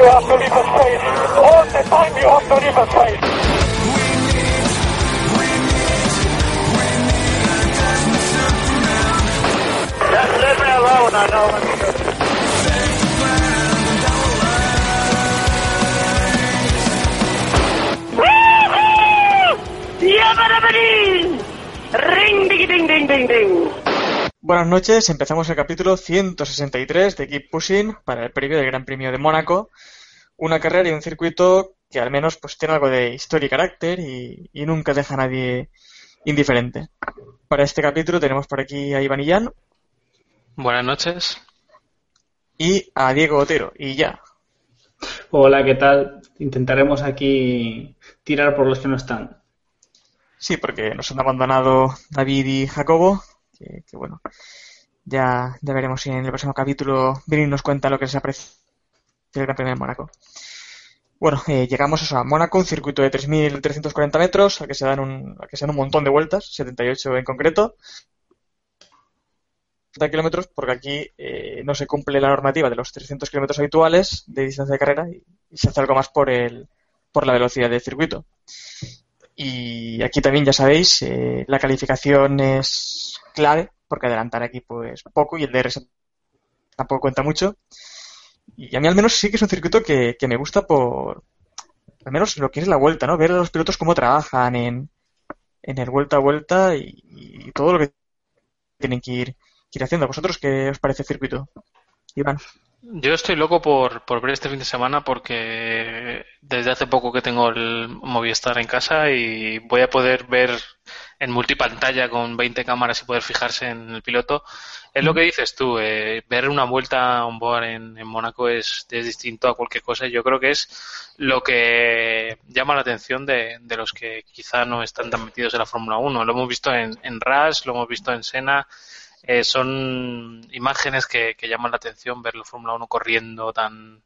You have to leave a space. All the time you have to leave a space. Ding, ding, ding. Buenas noches, empezamos el capítulo 163 de Keep Pushing para el previo del Gran Premio de Mónaco. Una carrera y un circuito que al menos pues tiene algo de historia y carácter y, y nunca deja a nadie indiferente. Para este capítulo tenemos por aquí a Iván Illán Buenas noches. y a Diego Otero. Y ya, Hola, ¿qué tal? Intentaremos aquí tirar por los que no están. sí, porque nos han abandonado David y Jacobo, que, que bueno, ya, ya veremos si en el próximo capítulo Vini nos cuenta lo que les aprecia del Gran Premio de Mónaco. Bueno, eh, llegamos eso, a Mónaco, un circuito de 3.340 metros, al que se dan un, al que se dan un montón de vueltas, 78 en concreto. 30 kilómetros, porque aquí eh, no se cumple la normativa de los 300 kilómetros habituales de distancia de carrera y, y se hace algo más por el, por la velocidad del circuito. Y aquí también, ya sabéis, eh, la calificación es clave, porque adelantar aquí pues poco y el DRS tampoco cuenta mucho. Y a mí al menos sí que es un circuito que, que me gusta por, al menos lo que es la vuelta, ¿no? Ver a los pilotos cómo trabajan en, en el vuelta a vuelta y, y todo lo que tienen que ir, ir haciendo. ¿Vosotros qué os parece el circuito? Iván. Yo estoy loco por, por ver este fin de semana porque desde hace poco que tengo el Movistar en casa y voy a poder ver en multipantalla con 20 cámaras y poder fijarse en el piloto. Es lo que dices tú, eh, ver una vuelta on board en, en Mónaco es, es distinto a cualquier cosa yo creo que es lo que llama la atención de, de los que quizá no están tan metidos en la Fórmula 1. Lo hemos visto en, en Rush, lo hemos visto en Senna, eh, son imágenes que, que llaman la atención ver la Fórmula 1 corriendo tan,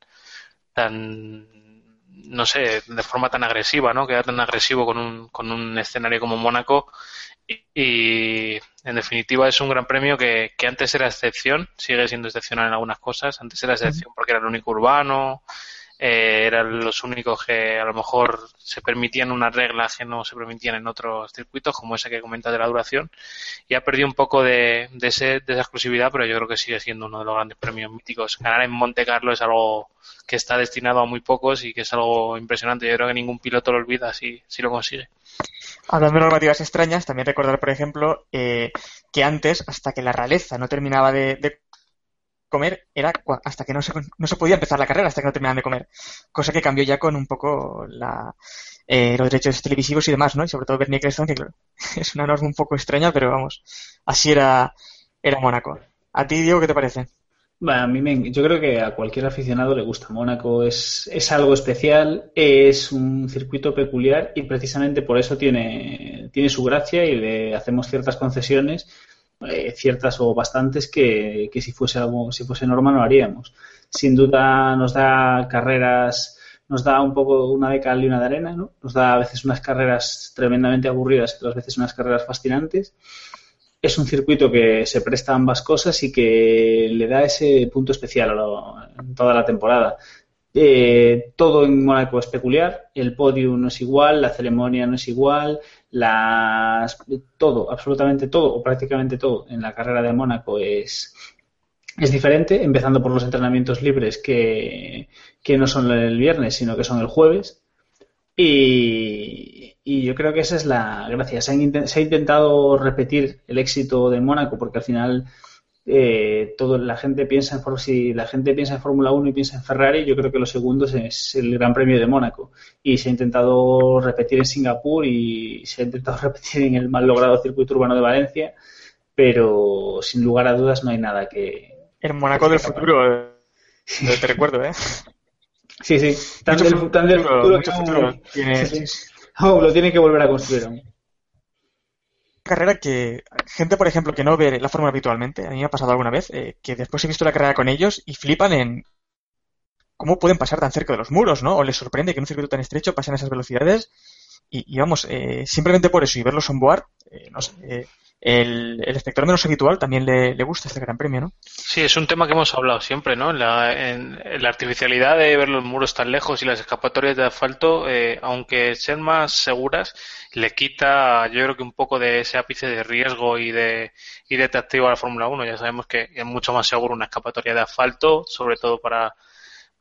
tan, no sé, de forma tan agresiva, ¿no? Queda tan agresivo con un, con un escenario como Mónaco. Y, y, en definitiva es un gran premio que, que antes era excepción, sigue siendo excepcional en algunas cosas. Antes era excepción porque era el único urbano, eh, eran los únicos que a lo mejor se permitían unas reglas que no se permitían en otros circuitos, como esa que comenta de la duración, y ha perdido un poco de, de, ese, de esa exclusividad, pero yo creo que sigue siendo uno de los grandes premios míticos. Ganar en Monte Carlo es algo que está destinado a muy pocos y que es algo impresionante. Yo creo que ningún piloto lo olvida si, si lo consigue. Hablando de normativas extrañas, también recordar, por ejemplo, eh, que antes, hasta que la realeza no terminaba de comer era hasta que no se, no se podía empezar la carrera, hasta que no terminaban de comer. Cosa que cambió ya con un poco la, eh, los derechos televisivos y demás, ¿no? Sobre todo Bernie Ecclestone, que es una norma un poco extraña, pero vamos, así era, era Mónaco. ¿A ti, Diego, qué te parece? A mí me, yo creo que a cualquier aficionado le gusta. Mónaco es, es algo especial, es un circuito peculiar y precisamente por eso tiene, tiene su gracia y le hacemos ciertas concesiones eh, ciertas o bastantes que, que, si fuese algo, si fuese norma no haríamos. Sin duda nos da carreras nos da un poco una de cal y una de arena, ¿no? Nos da a veces unas carreras tremendamente aburridas otras veces unas carreras fascinantes. Es un circuito que se presta a ambas cosas y que le da ese punto especial a lo- en toda la temporada. Eh, todo en Mónaco es peculiar, el podio no es igual, la ceremonia no es igual, las, todo, absolutamente todo, o prácticamente todo en la carrera de Mónaco es, es diferente, empezando por los entrenamientos libres que, que no son el viernes, sino que son el jueves. Y, y yo creo que esa es la gracia. Se, han se ha intentado repetir el éxito de Mónaco porque al final eh, todo, la gente piensa en si la gente piensa en Fórmula 1 y piensa en Ferrari, yo creo que los segundos es el Gran Premio de Mónaco. Y se ha intentado repetir en Singapur y se ha intentado repetir en el mal logrado circuito urbano de Valencia, pero sin lugar a dudas no hay nada que. El Mónaco del futuro, eh, te recuerdo, ¿eh? Sí, sí, tan del, tan del futuro, futuro mucho que aún- futuro tiene- Sí, sí. Aún lo tiene que volver a construir aún. Carrera que gente, por ejemplo, que no ve la fórmula habitualmente, a mí me ha pasado alguna vez, eh, que después he visto la carrera con ellos y flipan en cómo pueden pasar tan cerca de los muros, ¿no? O les sorprende que en un circuito tan estrecho pasen esas velocidades y, y vamos, eh, simplemente por eso y verlos on board, eh, no sé, eh, el, el espectador menos habitual también le, le gusta este gran premio, ¿no? Sí, es un tema que hemos hablado siempre, ¿no? La, en la artificialidad de ver los muros tan lejos y las escapatorias de asfalto, eh, aunque sean más seguras, le quita, yo creo que un poco de ese ápice de riesgo y de, y de atractivo a la Fórmula 1. Ya sabemos que es mucho más seguro una escapatoria de asfalto, sobre todo para,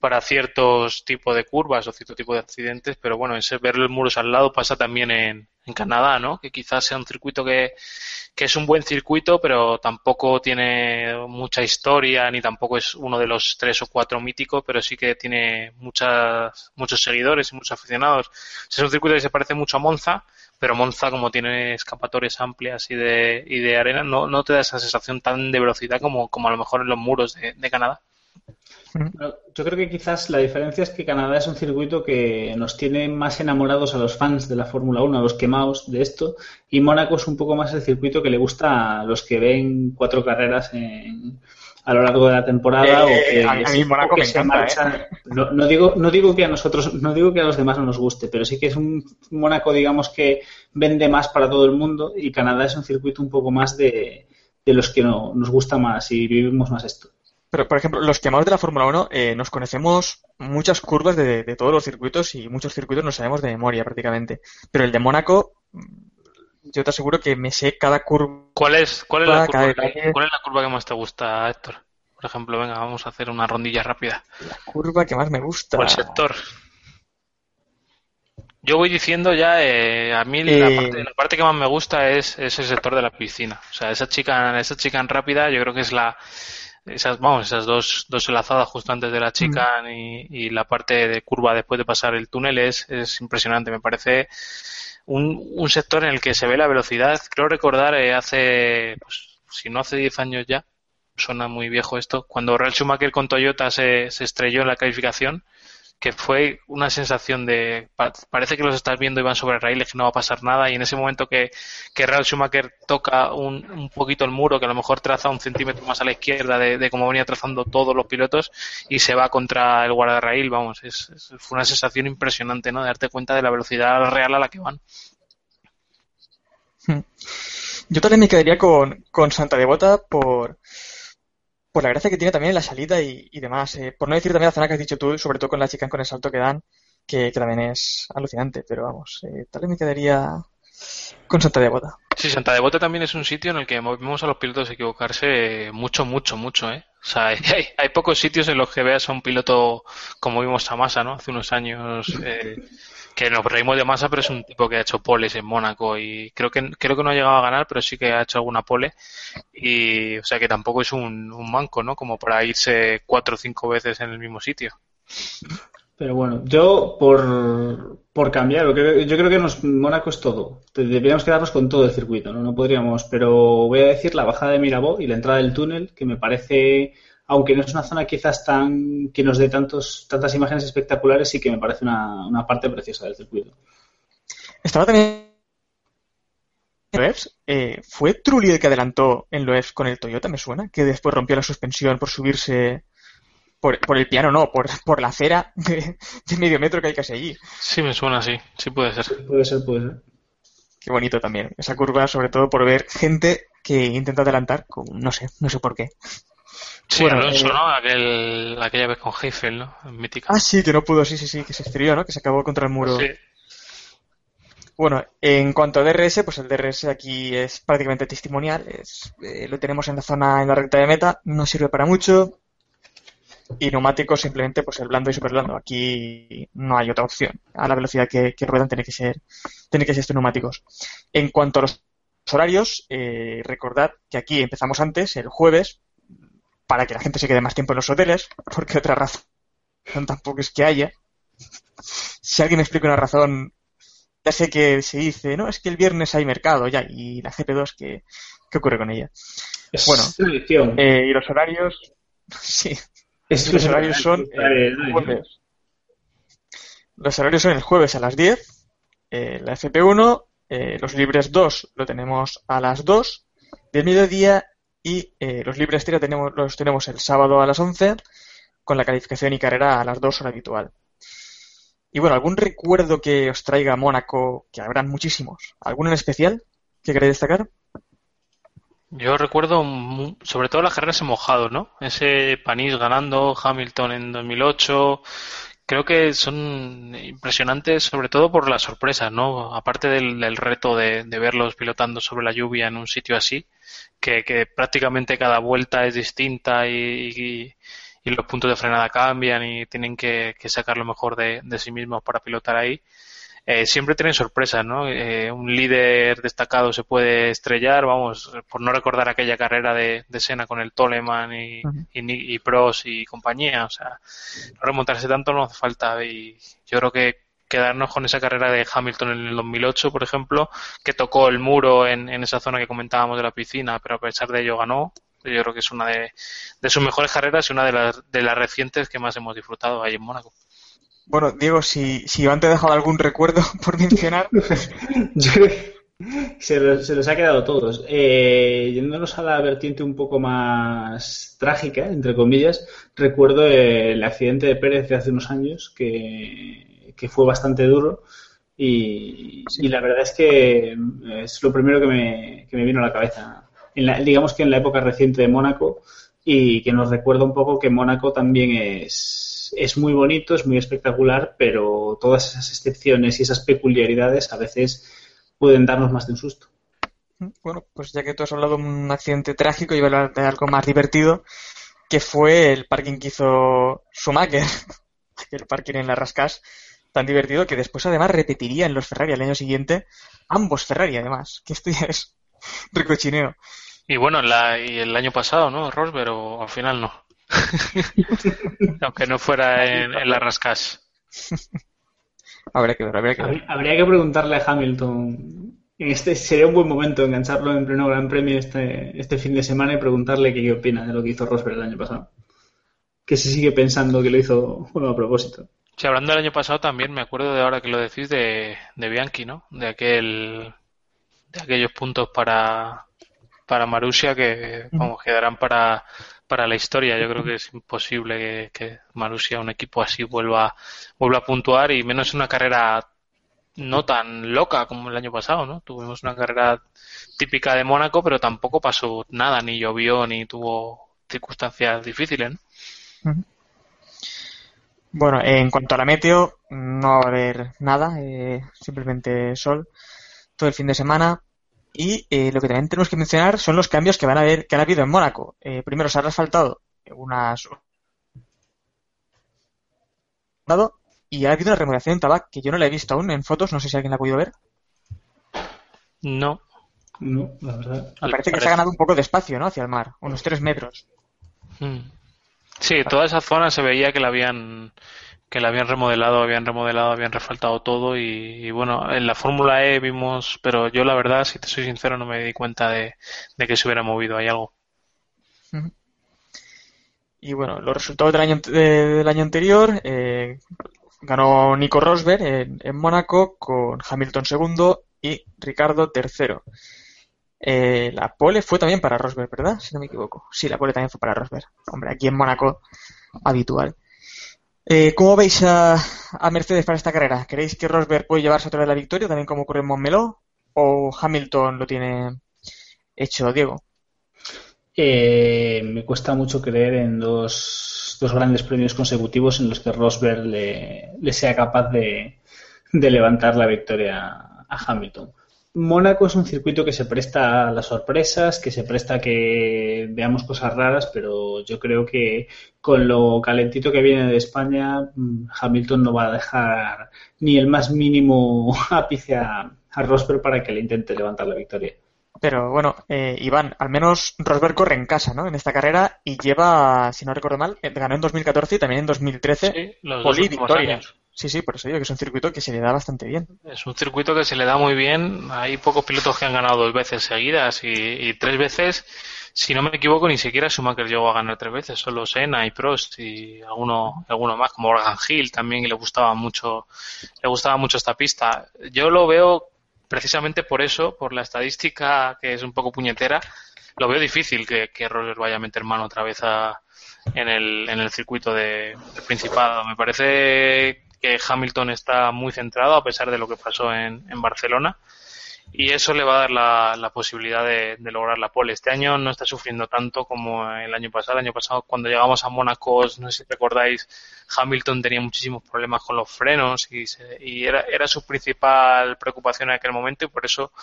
para ciertos tipos de curvas o cierto tipo de accidentes, pero bueno, ese ver los muros al lado pasa también en, Canadá, ¿no? Que quizás sea un circuito que, es un buen circuito, pero tampoco tiene mucha historia, ni tampoco es uno de los tres o cuatro míticos, pero sí que tiene muchas, muchos seguidores y muchos aficionados. Es un circuito que se parece mucho a Monza, pero Monza, como tiene escapatorias amplias y de, y de arena, no, no te da esa sensación tan de velocidad como, a lo mejor en los muros de Canadá. Bueno, Yo creo que quizás la diferencia es que Canadá es un circuito que nos tiene más enamorados a los fans de la Fórmula 1, a los quemados de esto, y Mónaco es un poco más el circuito que le gusta a los que ven cuatro carreras en- a lo largo de la temporada Eh, o que, a mí- o que me se encanta, marchan. No, no digo, no digo que a nosotros, no digo que a los demás no nos guste, pero sí que es un Mónaco, digamos, que vende más para todo el mundo y Canadá es un circuito un poco más de, de los que no, nos gusta más y vivimos más esto. Pero, por ejemplo, los quemados de la Fórmula 1 eh, nos conocemos muchas curvas de, de todos los circuitos y muchos circuitos nos sabemos de memoria prácticamente. Pero el de Mónaco, mm, yo te aseguro que me sé cada curva. ¿Cuál es, cuál es, la, curva, que- cuál es la curva que más te gusta, Héctor? Por ejemplo, venga, vamos a hacer una rondilla rápida. curva que más me gusta. ¿Cuál sector? Yo voy diciendo ya, eh, a mí la, Eh. parte, la parte que más me gusta es, es el sector de la piscina. O sea, esa chica, esa chica en rápida, yo creo que es la, esas, vamos, esas dos, dos enlazadas justo antes de la chica y, y la parte de curva después de pasar el túnel es, es impresionante. Me parece un, un sector en el que se ve la velocidad. Creo recordar eh, hace, pues, si no hace 10 años ya, suena muy viejo esto, cuando Real Schumacher con Toyota se, se estrelló en la calificación, que fue una sensación de pa- parece que los estás viendo y van sobre raíles que no va a pasar nada y en ese momento que, que Real Schumacher toca un, un poquito el muro que a lo mejor traza un centímetro más a la izquierda de, de como venía trazando todos los pilotos y se va contra el guardarraíl vamos es, fue una sensación impresionante no de darte cuenta de la velocidad real a la que van. Yo también me quedaría con, con Santa Devota por, por la gracia que tiene también en la salida y, demás. eh, por no decir también la zona que has dicho tú, sobre todo con la chica con el salto que dan, que, que también es alucinante. Pero vamos, eh, tal vez me quedaría con Santa Devota. Sí, Santa Devota también es un sitio en el que vemos a los pilotos equivocarse mucho, mucho, mucho, ¿eh? O sea, hay, hay- hay pocos sitios en los que veas a un piloto como vimos a Massa, ¿no? Hace unos años, eh, que nos reímos de Massa, pero es un tipo que ha hecho poles en Mónaco y creo que creo que no ha llegado a ganar, pero sí que ha hecho alguna pole y, o sea, que tampoco es un, un manco, ¿no? Como para irse cuatro o cinco veces en el mismo sitio. Pero bueno, yo por, por cambiar, yo creo que nos, Mónaco es todo. Deberíamos quedarnos con todo el circuito, ¿no? No podríamos, pero voy a decir la bajada de Mirabó y la entrada del túnel, que me parece, aunque no es una zona quizás tan que nos dé tantos, tantas imágenes espectaculares, sí que me parece una, una parte preciosa del circuito. Estaba también en Loebs. Eh, ¿Fue Trulli el que adelantó en Loebs con el Toyota, me suena? Que después rompió la suspensión por subirse Por, por el piano no, por, por la acera de, de medio metro que hay que seguir. Sí, me suena así. Sí puede ser. Puede ser, puede ser. Qué bonito también. Esa curva, sobre todo por ver gente que intenta adelantar, con, no sé, no sé por qué. Sí, Bueno, Alonso, eh, ¿no? Aquel, aquella vez con Heifel, ¿no? Mítica. Ah, sí, que no pudo, sí, sí, sí, que se estrelló, ¿no? Que se acabó contra el muro. Sí. Bueno, en cuanto a DRS, pues el DRS aquí es prácticamente testimonial. Es, eh, lo tenemos en la zona, en la recta de meta, no sirve para mucho. Y neumáticos simplemente, pues el blando y super blando. Aquí no hay otra opción. A la velocidad que, que ruedan tiene que ser, tiene que ser estos neumáticos. En cuanto a los horarios, eh, recordad que aquí empezamos antes, el jueves, para que la gente se quede más tiempo en los hoteles, porque otra razón tampoco es que haya. Si alguien me explica una razón, ya sé que se dice, no, es que el viernes hay mercado ya, y la GP2, ¿qué, qué ocurre con ella? Es Bueno. Eh, y los horarios, sí, Es los horarios son eh, jueves. Los horarios son el jueves a las 10, eh, la FP1, eh, los libres 2 lo tenemos a las 2 del mediodía y eh, los libres 3 tenemos, los tenemos el sábado a las 11 con la calificación y carrera a las 2 hora habitual. Y bueno, ¿algún recuerdo que os traiga Mónaco, que habrán muchísimos? ¿Alguno en especial que queréis destacar? Yo recuerdo sobre todo las carreras en mojado, ¿no? Ese Panis ganando, Hamilton en 2008. Creo que son impresionantes sobre todo por las sorpresas, ¿no? Aparte del, reto de, verlos pilotando sobre la lluvia en un sitio así, que, que prácticamente cada vuelta es distinta y, y- y los puntos de frenada cambian y tienen que, que sacar lo mejor de, de sí mismos para pilotar ahí. Eh, siempre tienen sorpresas, ¿no? Eh, un líder destacado se puede estrellar, vamos, por no recordar aquella carrera de, de Senna con el Toleman y, Ujú. y, y Prost y compañía, o sea, no remontarse tanto no hace falta y yo creo que quedarnos con esa carrera de Hamilton en el 2008, por ejemplo, que tocó el muro en, en esa zona que comentábamos de la piscina, pero a pesar de ello ganó. Yo creo que es una de, de sus mejores carreras y una de las, de las recientes que más hemos disfrutado ahí en Mónaco. Bueno, Diego, si, si Iván te ha dejado algún recuerdo por mencionar, se los, se los ha quedado todos. Eh, yéndonos a la vertiente un poco más trágica, entre comillas, recuerdo el accidente de Pérez de hace unos años, que, que fue bastante duro. Y, y la verdad es que es lo primero que me, que me vino a la cabeza. En la- digamos que en la época reciente de Mónaco, y que nos recuerda un poco que Mónaco también es, es muy bonito, es muy espectacular, pero todas esas excepciones y esas peculiaridades a veces pueden darnos más de un susto. bueno, pues ya que tú has hablado de un accidente trágico, iba a hablar de algo más divertido, que fue el parking que hizo Schumacher, el parking en la Rascas, tan divertido que después además repetiría en los Ferrari al año siguiente, ambos Ferrari además, que esto ya es recochineo. Y bueno, la, y el año pasado, ¿no? Rosberg, o al final no. Aunque no fuera en, en la Rascas. Habría que ver, habría que ver. Habría- que preguntarle a Hamilton. Este sería un buen momento engancharlo en pleno Gran Premio este, este fin de semana y preguntarle qué, opina de lo que hizo Rosberg el año pasado. Que se sigue pensando que lo hizo bueno, a propósito. Sí, hablando del año pasado también, me acuerdo de ahora que lo decís de, de Bianchi, ¿no? De aquel, de aquellos puntos para, para Marussia que, vamos, quedarán para, para la historia. Yo creo que es imposible que, que un equipo así, vuelva, vuelva a puntuar y menos en una carrera no tan loca como el año pasado, ¿no? Tuvimos una carrera típica de Mónaco, pero tampoco pasó nada, ni llovió, ni tuvo circunstancias difíciles, ¿no? Bueno, en cuanto a la meteo, no va a haber nada, eh, simplemente sol todo el fin de semana. Y eh, lo que también tenemos que mencionar son los cambios que van a haber, que han habido en Mónaco. Eh, primero se ha asfaltado unas y ha habido una remodelación en Tabac que yo no la he visto aún en fotos, no sé si alguien la ha podido ver. No. No, la verdad. Me parece que se ha ganado un poco de espacio, ¿no? Hacia el mar, unos tres metros. Mm. Sí, toda esa zona se veía que la habían que la habían remodelado, habían remodelado, habían refaltado todo y, bueno, en la Fórmula E vimos, pero yo la verdad, si te soy sincero, no me di cuenta de, que se hubiera movido ahí algo. Y bueno, los resultados del año, del año anterior, eh, ganó Nico Rosberg en, en Mónaco con Hamilton segundo y Ricardo tercero. eh, la pole fue también para Rosberg, ¿verdad? Si no me equivoco. Sí, la pole también fue para Rosberg. Hombre, aquí en Mónaco, habitual. Eh, ¿Cómo veis a, Mercedes para esta carrera? ¿Creéis que Rosberg puede llevarse otra vez la victoria, también como ocurre en Montmeló? ¿O Hamilton lo tiene hecho, Diego? Eh, me cuesta mucho creer en dos, dos, grandes premios consecutivos en los que Rosberg le, sea capaz de, levantar la victoria a Hamilton. Mónaco es un circuito que se presta a las sorpresas, que se presta a que veamos cosas raras, pero yo creo que con lo calentito que viene de España, mm, Hamilton no va a dejar ni el más mínimo ápice a, a Rosberg para que le intente levantar la victoria. Pero bueno, eh, Iván, al menos Rosberg corre en casa, ¿no? En esta carrera y lleva, si no recuerdo mal, eh, ganó en 2014 y también en 2013 sí, los poli dos años. Sí, sí, por eso digo que es un circuito que se le da bastante bien. Es un circuito que se le da muy bien. Hay pocos pilotos que han ganado dos veces seguidas y, tres veces, si no me equivoco, ni siquiera Schumacher llegó a ganar tres veces. Solo Senna y Prost y alguno, alguno más, como Morgan Hill también, que le gustaba mucho, le gustaba mucho esta pista. Yo lo veo precisamente por eso, por la estadística que es un poco puñetera, lo veo difícil que, que Rosberg vaya a meter mano otra vez a, en, el, en el circuito de, Principado. Me parece que Hamilton está muy centrado a pesar de lo que pasó en, en Barcelona y eso le va a dar la, la posibilidad de, de, lograr la pole. Este año no está sufriendo tanto como el año pasado. El año pasado, cuando llegamos a Mónaco, no sé si recordáis, Hamilton tenía muchísimos problemas con los frenos y, se, y era, era, su principal preocupación en aquel momento y por eso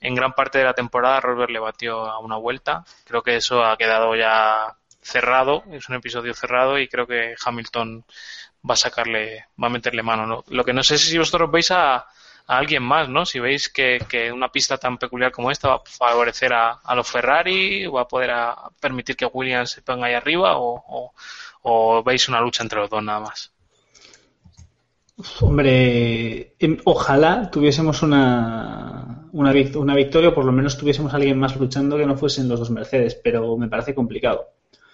en gran parte de la temporada Rosberg le batió a una vuelta. Creo que eso ha quedado ya cerrado, es un episodio cerrado y creo que Hamilton va a sacarle, va a meterle mano. ¿no? Lo que no sé si vosotros veis a a alguien más, ¿no? Si veis que, una pista tan peculiar como esta va a favorecer a, a los Ferrari, va a poder a permitir que Williams se ponga ahí arriba o, o, veis una lucha entre los dos nada más. Hombre, ojalá tuviésemos una, una, una victoria o por lo menos tuviésemos a alguien más luchando que no fuesen los dos Mercedes, pero me parece complicado.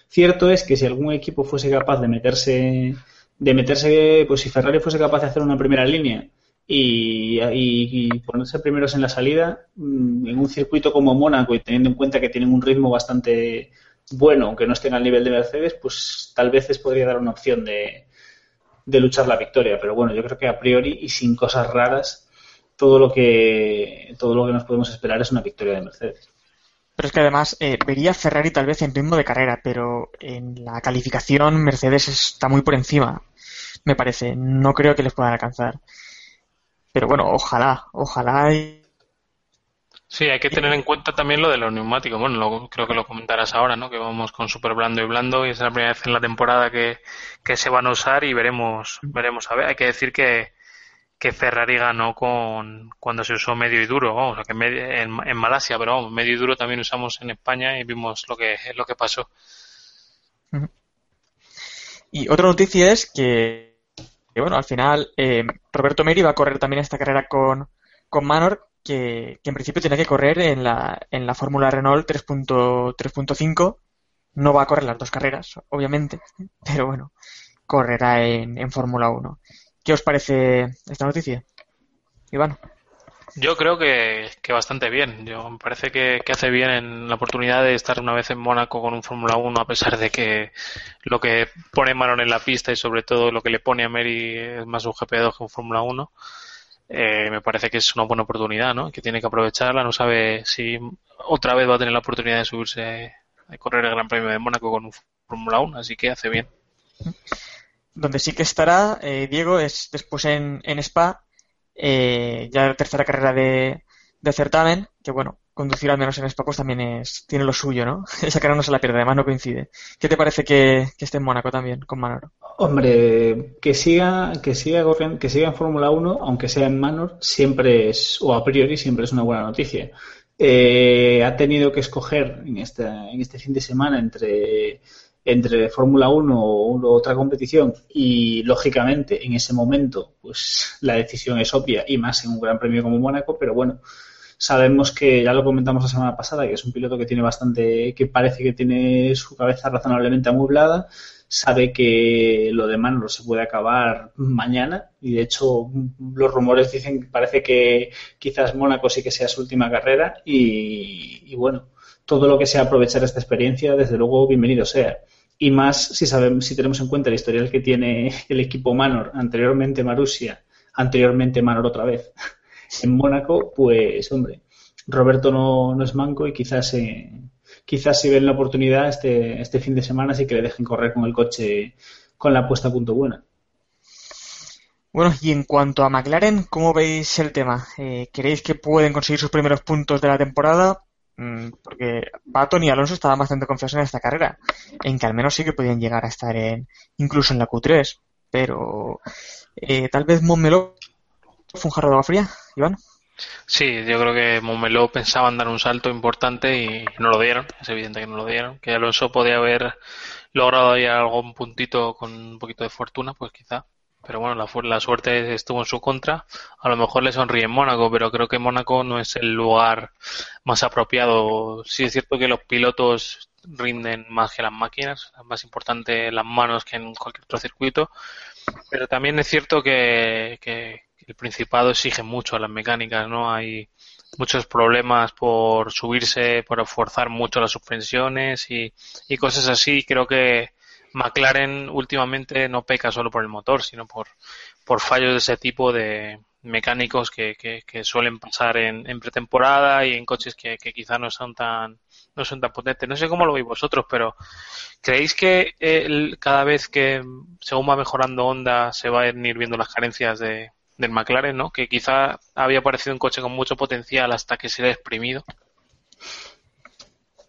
Cierto es que si algún equipo fuese capaz de meterse, de meterse, pues si Ferrari fuese capaz de hacer una primera línea y, y, ponerse primeros en la salida mm, en un circuito como Mónaco y teniendo en cuenta que tienen un ritmo bastante bueno, aunque no estén al nivel de Mercedes, pues tal vez les podría dar una opción de, de luchar la victoria. Pero bueno, yo creo que a priori y sin cosas raras, todo lo que todo lo que nos podemos esperar es una victoria de Mercedes. Pero es que además eh, vería Ferrari tal vez en ritmo de carrera, pero en la calificación Mercedes está muy por encima, me parece. No creo que les puedan alcanzar. Pero bueno, ojalá, ojalá. Y... Sí, hay que tener en cuenta también lo de los neumáticos. Bueno, lo, creo que lo comentarás ahora, ¿no? Que vamos con super blando y blando y es la primera vez en la temporada que, que se van a usar y veremos, veremos a ver. Hay que decir que, que Ferrari ganó con cuando se usó medio y duro, vamos, que en, en, Malasia, pero vamos, medio y duro también usamos en España y vimos lo que lo que pasó. Y otra noticia es que bueno, al final eh, Roberto Meri va a correr también esta carrera con, con Manor, que, que, en principio tiene que correr en la, en la Fórmula Renault 3.5. No va a correr las dos carreras, obviamente, pero bueno, correrá en, en Fórmula 1. ¿Qué os parece esta noticia, Iván? Yo creo que, que, bastante bien. Yo me parece que, que, hace bien en la oportunidad de estar una vez en Mónaco con un Fórmula 1, a pesar de que lo que pone Maron en la pista y sobre todo lo que le pone a Mary es más un GP2 que un Fórmula 1. Eh, me parece que es una buena oportunidad, ¿no? Que tiene que aprovecharla. No sabe si otra vez va a tener la oportunidad de subirse a correr el Gran Premio de Mónaco con un Fórmula 1, así que hace bien. Donde sí que estará, eh, Diego, es después en, en Spa eh, ya la tercera carrera de, certamen, que bueno, conducir al menos en Spa pues también es, tiene lo suyo, ¿no? Esa carrera no la pierde, además no coincide. ¿Qué te parece que, esté en Mónaco también, con Manor? Hombre, que siga, que siga que siga en Fórmula 1, aunque sea en Manor, siempre es, o a priori siempre es una buena noticia. Eh, ha tenido que escoger en este, en este fin de semana entre entre Fórmula 1 o otra competición y lógicamente en ese momento pues la decisión es obvia y más en un gran premio como Mónaco pero bueno sabemos que ya lo comentamos la semana pasada que es un piloto que tiene bastante que parece que tiene su cabeza razonablemente amueblada sabe que lo de Manor se puede acabar mañana y de hecho los rumores dicen que parece que quizás Mónaco sí que sea su última carrera y, bueno, todo lo que sea aprovechar esta experiencia, desde luego, bienvenido sea. Y más si sabemos, si tenemos en cuenta el historial que tiene el equipo Manor, anteriormente Marusia, anteriormente Manor otra vez, en Mónaco, pues hombre, Roberto no, no es manco y quizás eh, quizás si ven la oportunidad este, este fin de semana sí que le dejen correr con el coche con la puesta a punto buena. Bueno, y en cuanto a McLaren, ¿cómo veis el tema? Eh, ¿Creéis que pueden conseguir sus primeros puntos de la temporada? Mm, porque Baton y Alonso estaban bastante confiados en esta carrera, en que al menos sí que podían llegar a estar en, incluso en la Q3, pero eh, tal vez Montmeló fue un jarro de agua fría, Iván. Sí, yo creo que Montmeló pensaban dar un salto importante y no lo dieron. Es evidente que no lo dieron. Que Alonso podía haber logrado ahí algún puntito con un poquito de fortuna, pues quizá. Pero bueno, la, la suerte estuvo en su contra. A lo mejor le sonríe en Mónaco, pero creo que Mónaco no es el lugar más apropiado. Sí es cierto que los pilotos rinden más que las máquinas, más importante las manos que en cualquier otro circuito. Pero también es cierto que, el Principado exige mucho a las mecánicas, ¿no? Hay muchos problemas por subirse, por forzar mucho las suspensiones y cosas así. Creo que McLaren últimamente no peca solo por el motor, sino por, por fallos de ese tipo de mecánicos que, suelen pasar en, pretemporada y en coches que, que quizá no son tan no son tan potentes. No sé cómo lo veis vosotros, pero ¿creéis que el, cada vez que según va mejorando Honda se va a ir viendo las carencias de, del McLaren, ¿no? Que quizá había parecido un coche con mucho potencial hasta que se le ha exprimido.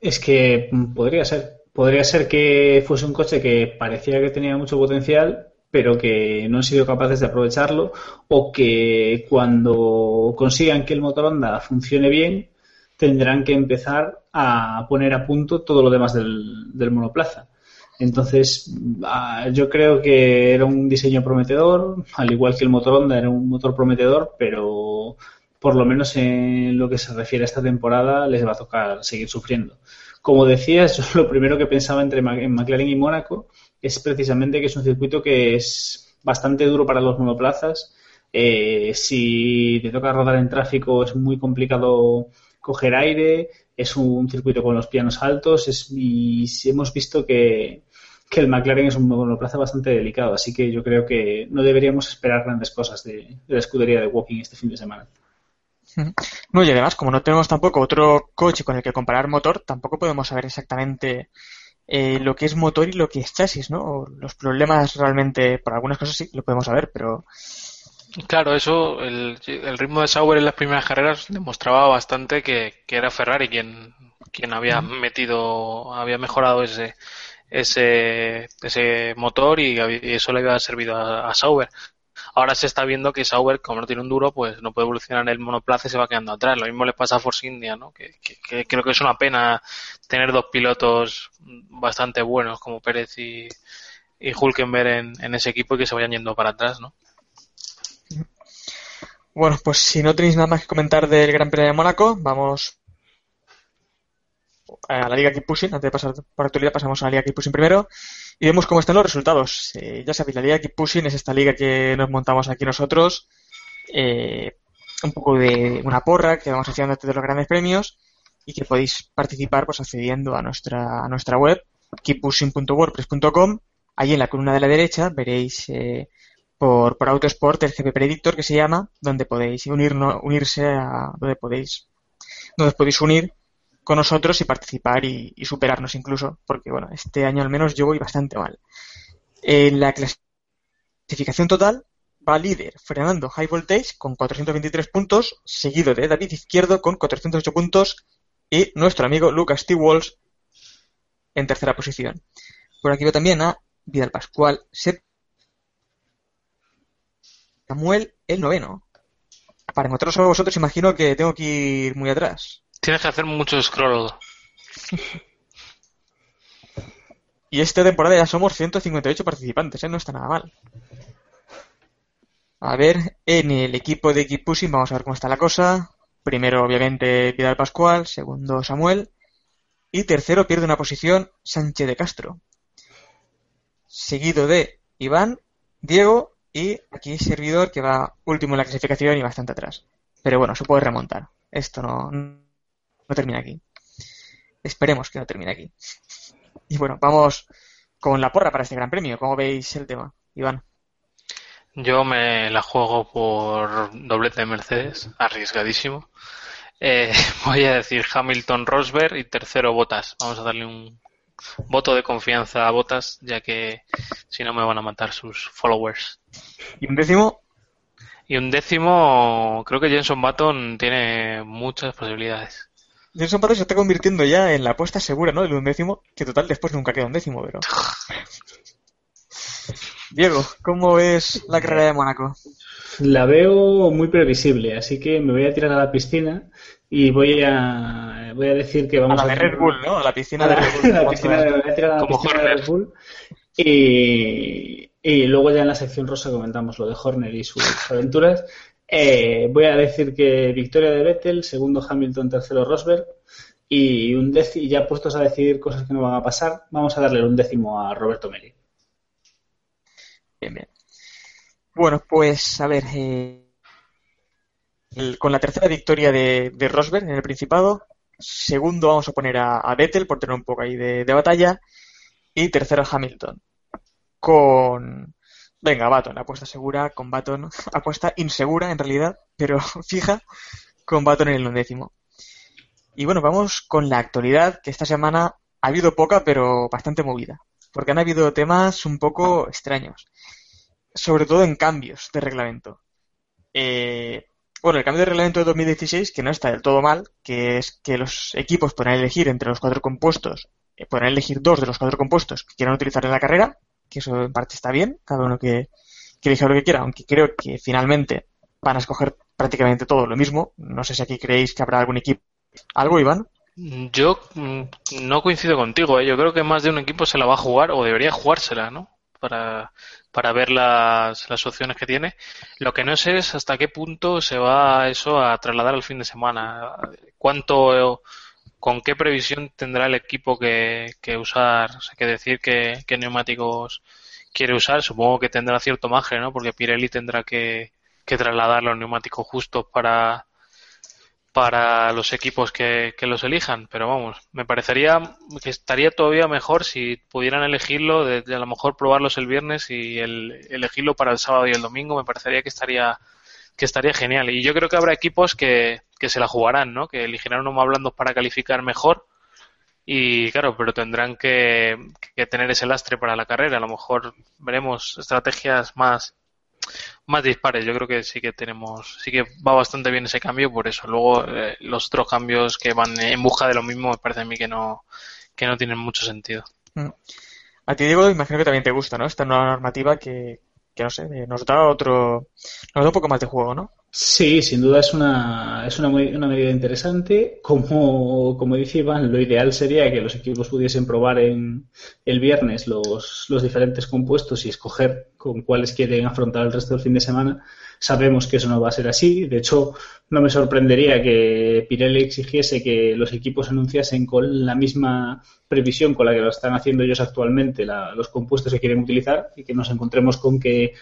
Es que podría ser. Podría ser que fuese un coche que parecía que tenía mucho potencial, pero que no han sido capaces de aprovecharlo, o que cuando consigan que el motor Honda funcione bien, tendrán que empezar a poner a punto todo lo demás del, monoplaza. Entonces, ah, yo creo que era un diseño prometedor, al igual que el motor Honda era un motor prometedor, pero por lo menos en lo que se refiere a esta temporada les va a tocar seguir sufriendo. Como decías, lo primero que pensaba entre en McLaren y Mónaco es precisamente que es un circuito que es bastante duro para los monoplazas. Eh, si te toca rodar en tráfico es muy complicado coger aire, es un circuito con los pianos altos es, y hemos visto que, el McLaren es un monoplaza bastante delicado, así que yo creo que no deberíamos esperar grandes cosas de, la escudería de Walking este fin de semana. No, y además, como no tenemos tampoco otro coche con el que comparar motor, tampoco podemos saber exactamente eh, lo que es motor y lo que es chasis, ¿no? Los problemas realmente, por algunas cosas sí lo podemos saber, pero Claro, eso, el, el, ritmo de Sauber en las primeras carreras demostraba bastante que, que era Ferrari quien, quien había metido, había mejorado ese, ese, ese motor y, eso le había servido a, Sauber. Ahora se está viendo que Sauber, como no tiene un duro, pues no puede evolucionar en el monoplaza y se va quedando atrás. Lo mismo le pasa a Force India, ¿no? Que, creo que es una pena tener dos pilotos bastante buenos como Pérez y, y Hulkenberg en, en ese equipo y que se vayan yendo para atrás, ¿no? Bueno, pues si no tenéis nada más que comentar del Gran Premio de Mónaco, vamos a la Liga Keep Pushing. Antes de pasar por actualidad, pasamos a la Liga Keep Pushing primero y vemos cómo están los resultados. Eh, ya sabéis, la Liga Keep Pushing es esta liga que nos montamos aquí nosotros. Eh, un poco de una porra que vamos haciendo antes de los grandes premios y que podéis participar pues accediendo a nuestra, a nuestra web keeppushing.wordpress.com. Ahí en la columna de la derecha veréis eh, por, por Autosport, el GP Predictor que se llama, donde podéis unirse a, donde podéis, donde podéis unir con nosotros y participar y, superarnos incluso, porque bueno, este año al menos yo voy bastante mal. En la clasificación total va líder Fernando High Voltage con 423 puntos, seguido de David Izquierdo con 408 puntos y nuestro amigo Lucas T. Walls en tercera posición. Por aquí veo también a Vidal Pascual, Samuel el noveno. Para encontraros a vosotros imagino que tengo que ir muy atrás. Tienes que hacer mucho scroll. y esta temporada ya somos 158 participantes, ¿eh? no está nada mal. A ver, en el equipo de Keep Pushing vamos a ver cómo está la cosa. Primero, obviamente, Vidal Pascual. Segundo, Samuel. Y tercero, pierde una posición Sánchez de Castro. seguido de Iván, Diego y aquí servidor que va último en la clasificación y bastante atrás. Pero bueno, se puede remontar. Esto no, no termina aquí. Esperemos que no termine aquí. Y bueno, vamos con la porra para este gran premio. ¿Cómo veis el tema, Iván? Yo me la juego por doblete de Mercedes, arriesgadísimo. Eh, voy a decir Hamilton Rosberg y tercero Botas. Vamos a darle un voto de confianza a Botas, ya que si no me van a matar sus followers. ¿Y un décimo? Y un décimo, creo que Jenson Button tiene muchas posibilidades. Jenson Button se está convirtiendo ya en la apuesta segura, ¿no? Del undécimo, que total después nunca queda un décimo, pero. Diego, ¿cómo ves la carrera de Mónaco? La veo muy previsible, así que me voy a tirar a la piscina y voy a voy a decir que vamos a la de Red Bull, ¿no? A la piscina de Red Bull. la piscina de, voy a tirar a la piscina de Red Bull. Y, y, luego ya en la sección rosa comentamos lo de Horner y sus aventuras. Eh, voy a decir que victoria de Vettel, segundo Hamilton, tercero Rosberg y un décimo, ya puestos a decidir cosas que no van a pasar, vamos a darle un décimo a Roberto Meri. Bien, bien. Bueno, pues a ver, eh, con la tercera victoria de, de, Rosberg en el Principado, segundo vamos a poner a, a Vettel por tener un poco ahí de, de batalla y tercero Hamilton. Con, venga, Baton, apuesta segura, con Baton, apuesta insegura en realidad, pero fija, con Baton en el undécimo. Y bueno, vamos con la actualidad, que esta semana ha habido poca, pero bastante movida, porque han habido temas un poco extraños sobre todo en cambios de reglamento. Eh, bueno, el cambio de reglamento de 2016, que no está del todo mal, que es que los equipos puedan elegir entre los cuatro compuestos, eh, puedan elegir dos de los cuatro compuestos que quieran utilizar en la carrera, que eso en parte está bien, cada uno que, que elija lo que quiera, aunque creo que finalmente van a escoger prácticamente todo lo mismo. No sé si aquí creéis que habrá algún equipo. ¿Algo, Iván? Yo mm, no coincido contigo, ¿eh? yo creo que más de un equipo se la va a jugar o debería jugársela, ¿no? Para, para ver las, las opciones que tiene. Lo que no sé es hasta qué punto se va eso a trasladar al fin de semana. ¿Cuánto, con qué previsión tendrá el equipo que, que usar, o sea, que decir qué, qué neumáticos quiere usar? Supongo que tendrá cierto margen, ¿no? Porque Pirelli tendrá que, que trasladar los neumáticos justos para, para los equipos que, que, los elijan, pero vamos, me parecería que estaría todavía mejor si pudieran elegirlo, de, a lo mejor probarlos el viernes y el, elegirlo para el sábado y el domingo, me parecería que estaría que estaría genial. Y yo creo que habrá equipos que, que se la jugarán, ¿no? Que elegirán unos más blandos para calificar mejor y claro, pero tendrán que, que tener ese lastre para la carrera. A lo mejor veremos estrategias más más dispares. Yo creo que sí que tenemos, sí que va bastante bien ese cambio por eso. Luego eh, los otros cambios que van en busca de lo mismo me parece a mí que no, que no tienen mucho sentido. Mm. A ti Diego, imagino que también te gusta, ¿no? Esta nueva normativa que, que no sé, nos da otro, nos da un poco más de juego, ¿no? Sí, sin duda es una, es una, una medida interesante. Como, como dice Iván, lo ideal sería que los equipos pudiesen probar en el viernes los, los diferentes compuestos y escoger con cuáles quieren afrontar el resto del fin de semana. Sabemos que eso no va a ser así. De hecho, no me sorprendería que Pirelli exigiese que los equipos anunciasen con la misma previsión con la que lo están haciendo ellos actualmente la, los compuestos que quieren utilizar y que nos encontremos con que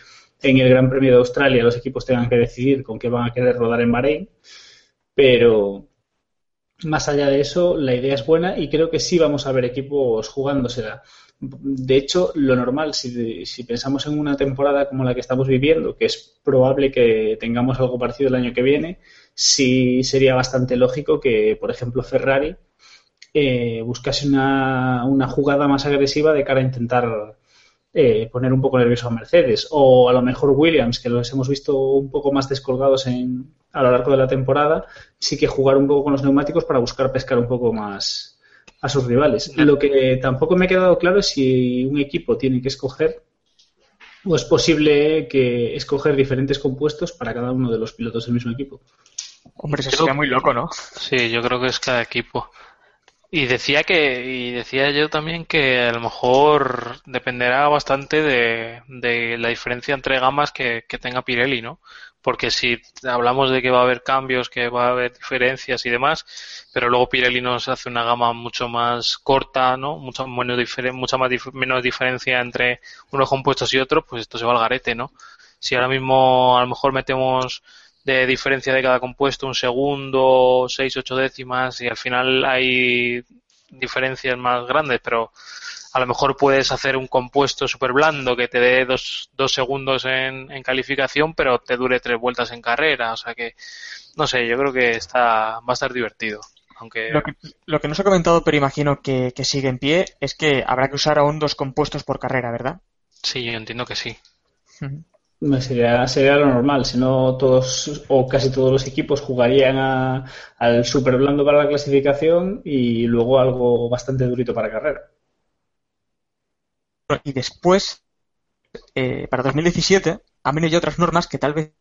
en el Gran Premio de Australia los equipos tengan que decidir con qué van a querer rodar en Bahrein, pero más allá de eso, la idea es buena y creo que sí vamos a ver equipos jugándosela. De hecho, lo normal, si, pensamos en una temporada como la que estamos viviendo, que es probable que tengamos algo parecido el año que viene, sí sería bastante lógico que, por ejemplo, Ferrari eh, buscase una jugada más agresiva de cara a intentar eh, poner un poco nervioso a Mercedes. O a lo mejor Williams, que los hemos visto un poco más descolgados en, a lo largo de la temporada, sí que jugar un poco con los neumáticos para buscar pescar un poco más a sus rivales. Lo que tampoco me ha quedado claro es si un equipo tiene que escoger o es posible que escoger diferentes compuestos para cada uno de los pilotos del mismo equipo. Hombre, eso sería muy loco, ¿no? Sí, yo creo que es cada equipo. Y decía que, y decía yo también que a lo mejor dependerá bastante de, de la diferencia entre gamas que, que tenga Pirelli, ¿no? Porque si hablamos de que va a haber cambios, que va a haber diferencias y demás, pero luego Pirelli nos hace una gama mucho más corta, ¿no? Mucho menos diferen- mucha más dif- menos diferencia entre unos compuestos y otros, pues esto se va al garete, ¿no? Si ahora mismo a lo mejor metemos de diferencia de cada compuesto un segundo, seis, ocho décimas y al final hay diferencias más grandes, pero a lo mejor puedes hacer un compuesto súper blando que te dé dos, dos segundos en, en calificación, pero te dure tres vueltas en carrera. O sea que, no sé, yo creo que está, va a estar divertido. Aunque, Lo que, lo que no se ha comentado, pero imagino que, que sigue en pie, es que habrá que usar aún dos compuestos por carrera, ¿verdad? sí, yo entiendo que sí. Ujú. Sería, sería lo normal, si no todos o casi todos los equipos jugarían a- al super blando para la clasificación y luego algo bastante durito para carrera. Y después, eh, para 2017, han venido ya otras normas que tal vez,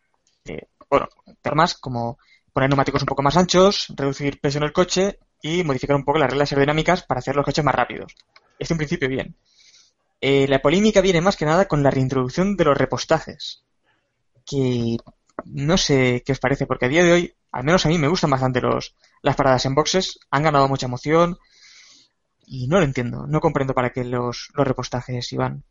eh, bueno, normas como poner neumáticos un poco más anchos, reducir peso en el coche y modificar un poco las reglas aerodinámicas para hacer los coches más rápidos. Esto en principio bien. Eh, la polémica viene más que nada con la reintroducción de los repostajes. Que no sé qué os parece, porque a día de hoy, al menos a mí me gustan bastante los, las paradas en boxes, han ganado mucha emoción y no lo entiendo, no comprendo para qué los, los repostajes iban.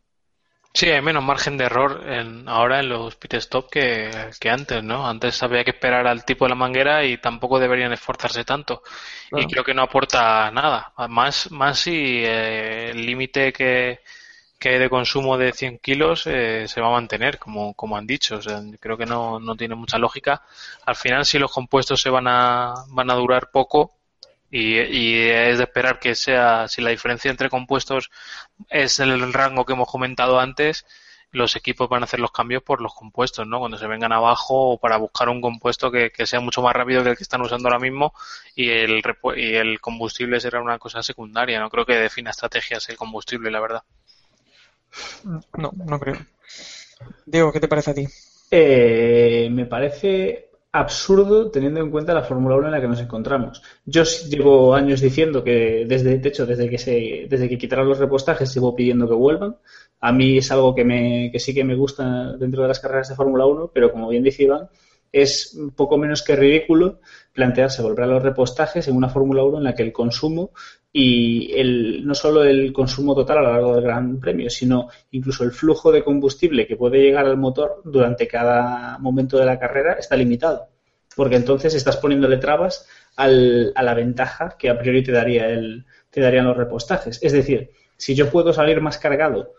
Sí, hay menos margen de error en, ahora en los pit stop que, que antes, ¿no? Antes había que esperar al tipo de la manguera y tampoco deberían esforzarse tanto. Claro. Y creo que no aporta nada. Más, más si eh, el límite que, que hay de consumo de 100 kilos eh, se va a mantener, como, como han dicho. O sea, creo que no, no tiene mucha lógica. Al final, si los compuestos se van a, van a durar poco, y, es de esperar que sea, si la diferencia entre compuestos es el rango que hemos comentado antes, los equipos van a hacer los cambios por los compuestos, ¿no? Cuando se vengan abajo o para buscar un compuesto que, que sea mucho más rápido que el que están usando ahora mismo y el, y el combustible será una cosa secundaria. No creo que defina estrategias el combustible, la verdad. No, no creo. Diego, ¿qué te parece a ti? Eh, me parece absurdo teniendo en cuenta la Fórmula 1 en la que nos encontramos. Yo llevo años diciendo que, desde, de hecho, desde que se, desde que quitaron los repostajes, llevo pidiendo que vuelvan. A mí es algo que, me, que sí que me gusta dentro de las carreras de Fórmula 1, pero como bien dice Iván, es poco menos que ridículo plantearse volver a los repostajes en una Fórmula 1 en la que el consumo y el, no solo el consumo total a lo largo del Gran Premio, sino incluso el flujo de combustible que puede llegar al motor durante cada momento de la carrera está limitado. Porque entonces estás poniéndole trabas al- a la ventaja que a priori te, daría el, te darían los repostajes. Es decir, si yo puedo salir más cargado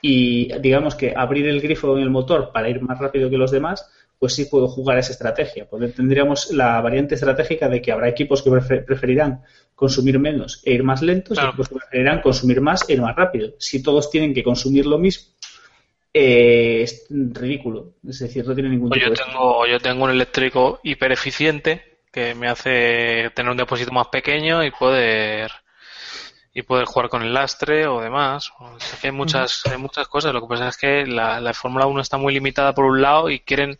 y digamos que abrir el grifo en el motor para ir más rápido que los demás, pues sí puedo jugar esa estrategia. Porque tendríamos la variante estratégica de que habrá equipos que prefe- preferirán consumir menos e ir más lentos Claro. y que preferirán consumir más e ir más rápido. Si todos tienen que consumir lo mismo, eh, es ridículo. Es decir, no tiene ningún O tipo yo de tengo, o yo tengo un eléctrico hiper eficiente que me hace tener un depósito más pequeño y poder y poder jugar con el lastre o demás. O sea, que hay muchas, hay muchas cosas. Lo que pasa es que la, la Fórmula 1 está muy limitada por un lado y quieren,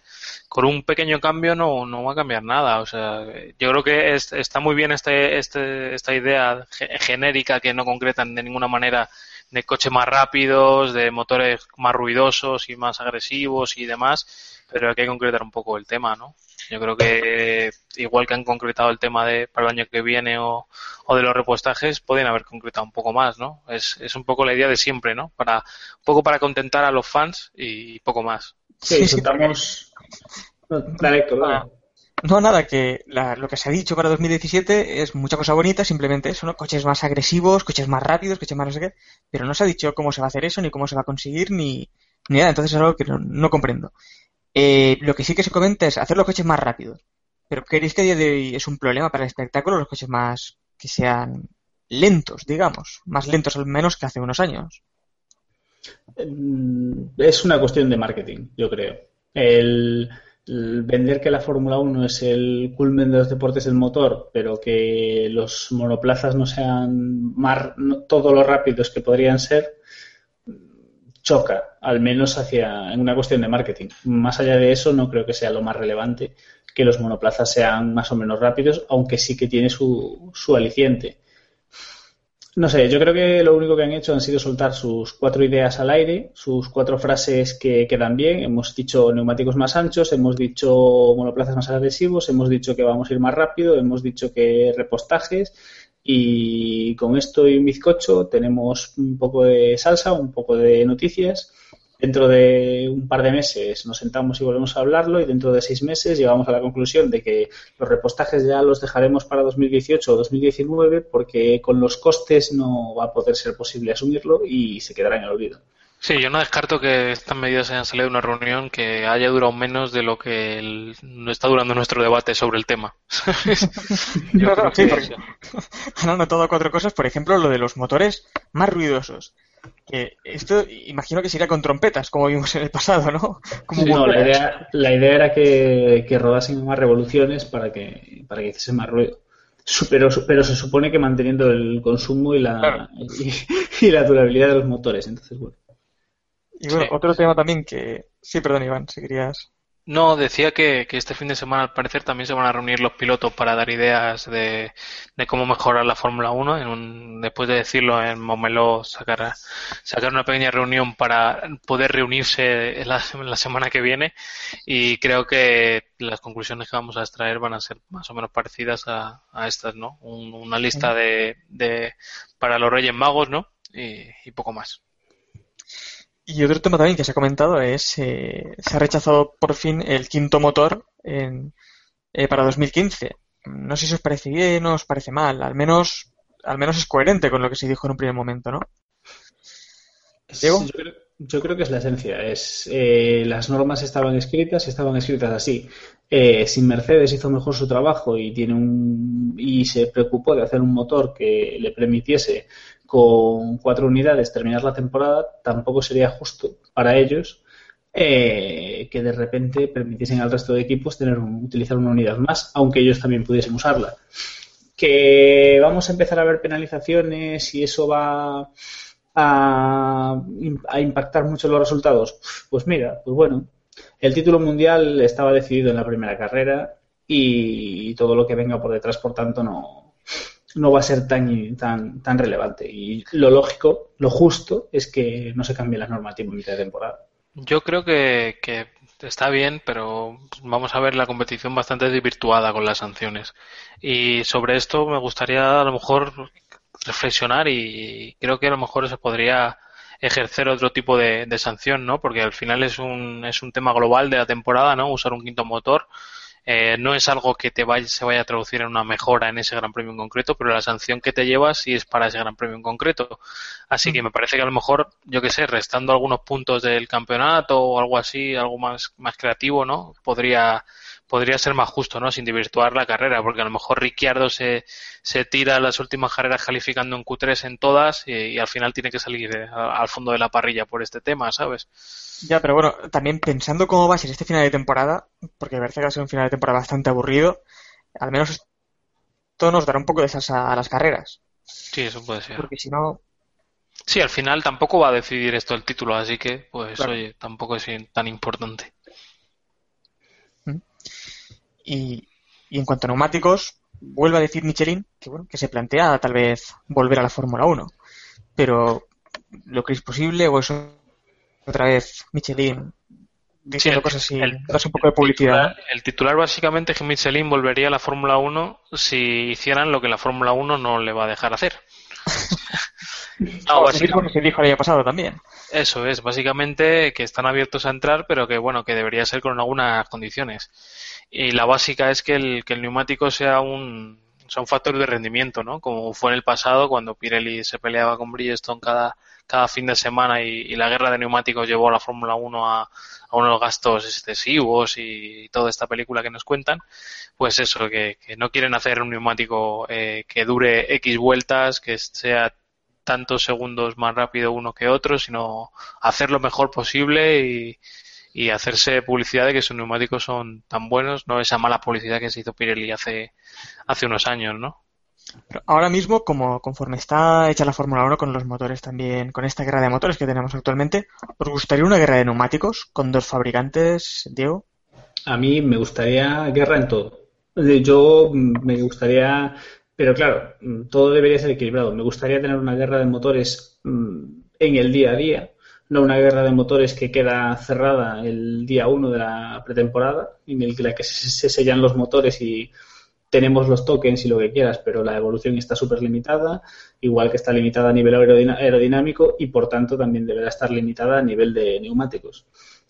con un pequeño cambio no, no va a cambiar nada. O sea, yo creo que es- está muy bien este, este, esta idea ge- genérica que no concretan de ninguna manera de coches más rápidos, de motores más ruidosos y más agresivos y demás, pero hay que concretar un poco el tema, ¿no? Yo creo que igual que han concretado el tema de para el año que viene o, o de los repostajes, pueden haber concretado un poco más, ¿no? Es, es un poco la idea de siempre, ¿no? Para, un poco para contentar a los fans y poco más. Sí, soltamos... No, dale, Héctor, dale. No, nada, que la- lo que se ha dicho para 2017 es mucha cosa bonita, simplemente eso, ¿no? Coches más agresivos, coches más rápidos, coches más no sé qué, pero no se ha dicho cómo se va a hacer eso, ni cómo se va a conseguir, ni, ni nada, entonces es algo que no, no comprendo. Eh, lo que sí que se comenta es hacer los coches más rápidos, pero ¿creéis que a día de hoy es un problema para el espectáculo los coches más que sean lentos, digamos, más lentos al menos que hace unos años? Mm, Es una cuestión de marketing, yo creo. El, vender que la Fórmula 1 es el culmen de los deportes del motor, pero que los monoplazas no sean mar- no todo lo rápidos que podrían ser, choca, al menos hacia en una cuestión de marketing. Más allá de eso, no creo que sea lo más relevante que los monoplazas sean más o menos rápidos, aunque sí que tiene su, su aliciente. No sé, yo creo que lo único que han hecho han sido soltar sus cuatro ideas al aire, sus cuatro frases que quedan bien. Hemos dicho neumáticos más anchos, hemos dicho monoplazas más agresivos, hemos dicho que vamos a ir más rápido, hemos dicho que repostajes y con esto y un bizcocho tenemos un poco de salsa, un poco de noticias Dentro de un par de meses nos sentamos y volvemos a hablarlo y dentro de seis meses llegamos a la conclusión de que los repostajes ya los dejaremos para 2018 o 2019 porque con los costes no va a poder ser posible asumirlo y se quedará en el olvido. Sí, yo no descarto que estas medidas hayan salido de una reunión que haya durado menos de lo que no está durando nuestro debate sobre el tema. yo creo que sí, han notado cuatro cosas, por ejemplo, lo de los motores más ruidosos que esto imagino que sería con trompetas, como vimos en el pasado, ¿no? no, la idea, la idea era que, que, rodasen más revoluciones para que, para que hiciese más ruido. Pero, pero se supone que manteniendo el consumo y la, y, la durabilidad de los motores. Entonces, bueno. Y bueno, otro tema también que... Sí, perdón, Iván, si querías... No, decía que, este fin de semana al parecer también se van a reunir los pilotos para dar ideas de, cómo mejorar la Fórmula 1. En un, después de decirlo en Momeló, sacar, sacar una pequeña reunión para poder reunirse la, la semana que viene. Y creo que las conclusiones que vamos a extraer van a ser más o menos parecidas a, estas, ¿no? una lista de, de, para los Reyes Magos, ¿no? y poco más. Y otro tema también que se ha comentado es, eh, se ha rechazado por fin el quinto motor en, eh, para 2015. No sé si os parece bien o os parece mal, al menos, al menos es coherente con lo que se dijo en un primer momento, ¿no? Yo, creo, que es la esencia. Es, eh, las normas estaban escritas estaban escritas así. si Mercedes hizo mejor su trabajo y tiene un y se preocupó de hacer un motor que le permitiese con cuatro unidades terminar la temporada, tampoco sería justo para ellos eh, que de repente permitiesen al resto de equipos tener utilizar una unidad más, aunque ellos también pudiesen usarla. Que vamos a empezar a ver penalizaciones y eso va a, a impactar mucho los resultados. Pues mira, pues bueno, el título mundial estaba decidido en la primera carrera y todo lo que venga por detrás, por tanto, no, no va a ser tan, tan, tan relevante. Y lo lógico, lo justo, es que no se cambie la normativa en mitad de temporada. Yo creo que, está bien, pero vamos a ver la competición bastante desvirtuada con las sanciones. Y sobre esto me gustaría a lo mejor reflexionar y creo que a lo mejor se podría ejercer otro tipo de, de sanción, ¿no? Porque al final es un, es un tema global de la temporada, ¿no? Usar un quinto motor eh, no es algo que te vaya, se vaya a traducir en una mejora en ese Gran Premio en concreto, pero la sanción que te llevas sí es para ese Gran Premio en concreto. Así que mm. me parece que a lo mejor, yo que sé, restando algunos puntos del campeonato o algo así, algo más, más creativo, ¿no? Podría, podría ser más justo, ¿no? Sin desvirtuar la carrera, porque a lo mejor Ricciardo se, se tira las últimas carreras calificando en Q3 en todas y, al final tiene que salir al fondo de la parrilla por este tema, ¿sabes? Ya, pero bueno, también pensando cómo va a ser este final de temporada, porque parece que va a ser un final de temporada bastante aburrido, al menos esto nos dará un poco de salsa a las carreras. Sí, eso puede ser. Porque si no, Sí, al final tampoco va a decidir esto el título, así que, pues, oye, tampoco es tan importante. Y, en cuanto a neumáticos, vuelve a decir Michelin que, bueno, que se plantea tal vez volver a la Fórmula 1. Pero, ¿lo que es posible o eso otra vez Michelin diciendo cosas así, el, un poco de publicidad. El titular, básicamente es que Michelin volvería a la Fórmula 1 si hicieran lo que la Fórmula 1 no le va a dejar hacer. no, básicamente, se dijo el año pasado también. Eso es, básicamente que están abiertos a entrar, pero que bueno, que debería ser con algunas condiciones. Y la básica es que el, que el neumático sea un, sea un factor de rendimiento, ¿no? Como fue en el pasado cuando Pirelli se peleaba con Bridgestone cada, cada fin de semana y, la guerra de neumáticos llevó a la Fórmula 1 a, a, unos gastos excesivos y, toda esta película que nos cuentan, pues eso, que, que no quieren hacer un neumático eh, que dure X vueltas, que sea tantos segundos más rápido uno que otro, sino hacer lo mejor posible y, y hacerse publicidad de que sus neumáticos son tan buenos, no esa mala publicidad que se hizo Pirelli hace, hace unos años, ¿no? Pero ahora mismo, como conforme está hecha la Fórmula 1 con los motores también, con esta guerra de motores que tenemos actualmente, ¿os gustaría una guerra de neumáticos con dos fabricantes, Diego? A mí me gustaría guerra en todo. Yo me gustaría Pero claro, mm, todo debería ser equilibrado. Me gustaría tener una guerra de motores mm, en el día a día, no una guerra de motores que queda cerrada el día 1 de la pretemporada, en el que se sellan los motores y tenemos los tokens y lo que quieras, pero la evolución está súper limitada, igual que está limitada a nivel aerodinámico y por tanto también deberá estar limitada a nivel de neumáticos.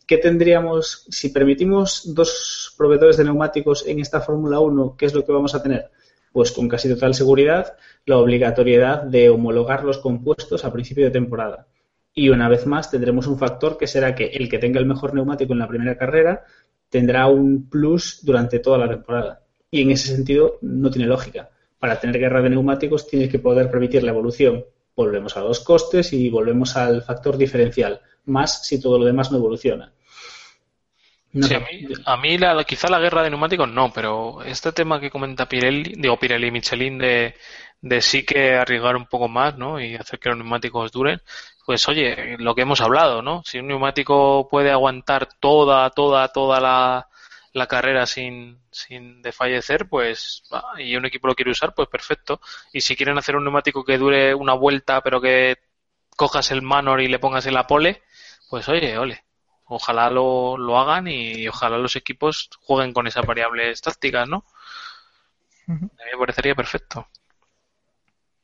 ¿Qué tendríamos si permitimos dos proveedores de neumáticos en esta Fórmula 1? ¿Qué es lo que vamos a tener? Pues con casi total seguridad la obligatoriedad de homologar los compuestos a principio de temporada. Y una vez más tendremos un factor que será que el que tenga el mejor neumático en la primera carrera tendrá un plus durante toda la temporada y en ese sentido no tiene lógica. Para tener guerra de neumáticos tienes que poder permitir la evolución. Volvemos a los costes y volvemos al factor diferencial, más si todo lo demás no evoluciona. A mí, la, quizá la guerra de neumáticos no, pero este tema que comenta Pirelli, digo Pirelli y Michelin de, de sí que arriesgar un poco más, ¿no? Y hacer que los neumáticos duren, pues oye, lo que hemos hablado, ¿no? Si un neumático puede aguantar toda, toda, toda la, la carrera sin, sin desfallecer, pues, y un equipo lo quiere usar, pues perfecto. Y si quieren hacer un neumático que dure una vuelta, pero que cojas el manor y le pongas en la pole, pues oye, ole. Ojalá lo, lo hagan y, ojalá los equipos jueguen con esas variables tácticas, ¿no? A mí me parecería perfecto.